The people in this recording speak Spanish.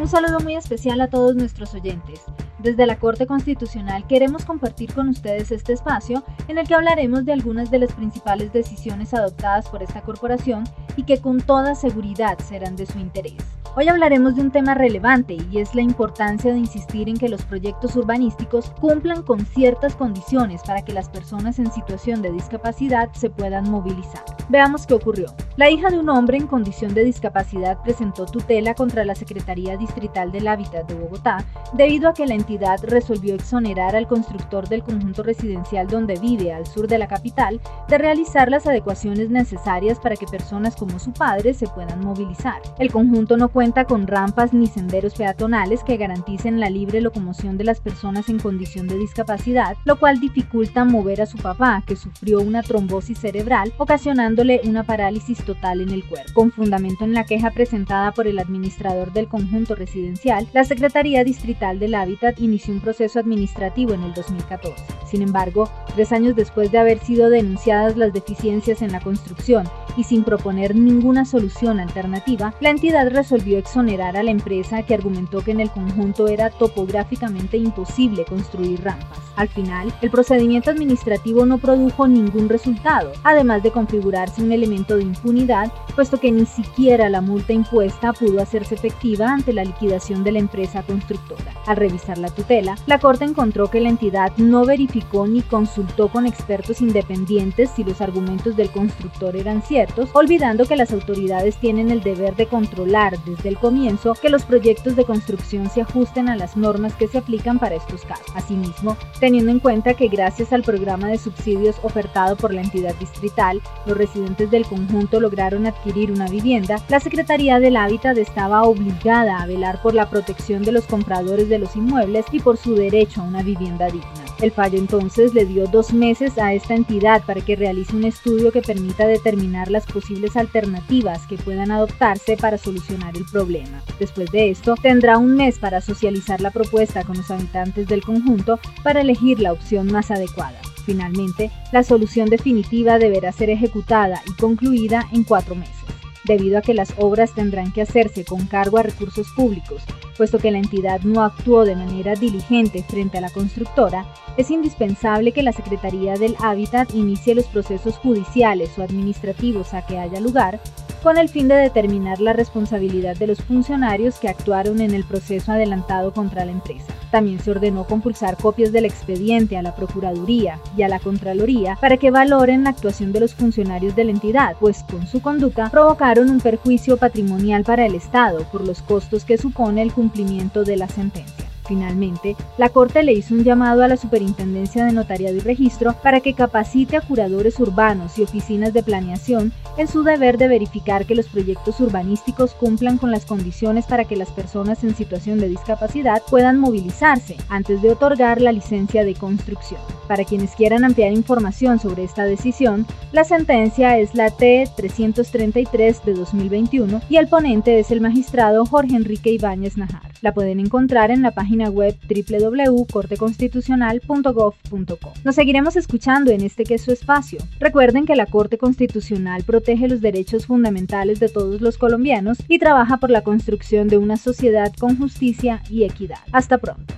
Un saludo muy especial a todos nuestros oyentes. Desde la Corte Constitucional queremos compartir con ustedes este espacio en el que hablaremos de algunas de las principales decisiones adoptadas por esta corporación y que con toda seguridad serán de su interés. Hoy hablaremos de un tema relevante y es la importancia de insistir en que los proyectos urbanísticos cumplan con ciertas condiciones para que las personas en situación de discapacidad se puedan movilizar. Veamos qué ocurrió. La hija de un hombre en condición de discapacidad presentó tutela contra la Secretaría Distrital del Hábitat de Bogotá debido a que la entidad resolvió exonerar al constructor del conjunto residencial donde vive al sur de la capital de realizar las adecuaciones necesarias para que personas como su padre se puedan movilizar. El conjunto no cuenta con rampas ni senderos peatonales que garanticen la libre locomoción de las personas en condición de discapacidad, lo cual dificulta mover a su papá, que sufrió una trombosis cerebral, ocasionándole una parálisis total en el cuerpo. Con fundamento en la queja presentada por el administrador del conjunto residencial, la Secretaría Distrital del Hábitat inició un proceso administrativo en el 2014. Sin embargo, tres años después de haber sido denunciadas las deficiencias en la construcción y sin proponer ninguna solución alternativa, la entidad resolvió exonerar a la empresa que argumentó que en el conjunto era topográficamente imposible construir rampas. Al final, el procedimiento administrativo no produjo ningún resultado, además de configurarse un elemento de impunidad, puesto que ni siquiera la multa impuesta pudo hacerse efectiva ante la liquidación de la empresa constructora. Al revisar la tutela, la Corte encontró que la entidad no verificó ni consultó con expertos independientes si los argumentos del constructor eran ciertos, olvidando que las autoridades tienen el deber de controlar desde el comienzo que los proyectos de construcción se ajusten a las normas que se aplican para estos casos. Asimismo, teniendo en cuenta que gracias al programa de subsidios ofertado por la entidad distrital, los residentes del conjunto lograron adquirir una vivienda, la Secretaría del Hábitat estaba obligada a velar por la protección de los compradores de los inmuebles y por su derecho a una vivienda digna. El fallo entonces le dio dos meses a esta entidad para que realice un estudio que permita determinar las posibles alternativas que puedan adoptarse para solucionar el problema. Después de esto, tendrá un mes para socializar la propuesta con los habitantes del conjunto para elegir la opción más adecuada. Finalmente, la solución definitiva deberá ser ejecutada y concluida en cuatro meses debido a que las obras tendrán que hacerse con cargo a recursos públicos, puesto que la entidad no actuó de manera diligente frente a la constructora, es indispensable que la Secretaría del Hábitat inicie los procesos judiciales o administrativos a que haya lugar con el fin de determinar la responsabilidad de los funcionarios que actuaron en el proceso adelantado contra la empresa. También se ordenó compulsar copias del expediente a la Procuraduría y a la Contraloría para que valoren la actuación de los funcionarios de la entidad, pues con su conducta provocaron un perjuicio patrimonial para el Estado por los costos que supone el cumplimiento de la sentencia. Finalmente, la Corte le hizo un llamado a la Superintendencia de Notariado y Registro para que capacite a curadores urbanos y oficinas de planeación en su deber de verificar que los proyectos urbanísticos cumplan con las condiciones para que las personas en situación de discapacidad puedan movilizarse antes de otorgar la licencia de construcción. Para quienes quieran ampliar información sobre esta decisión, la sentencia es la T-333 de 2021 y el ponente es el magistrado Jorge Enrique Ibáñez Najar. La pueden encontrar en la página web www.corteconstitucional.gov.co. Nos seguiremos escuchando en este que es su espacio. Recuerden que la Corte Constitucional protege los derechos fundamentales de todos los colombianos y trabaja por la construcción de una sociedad con justicia y equidad. Hasta pronto.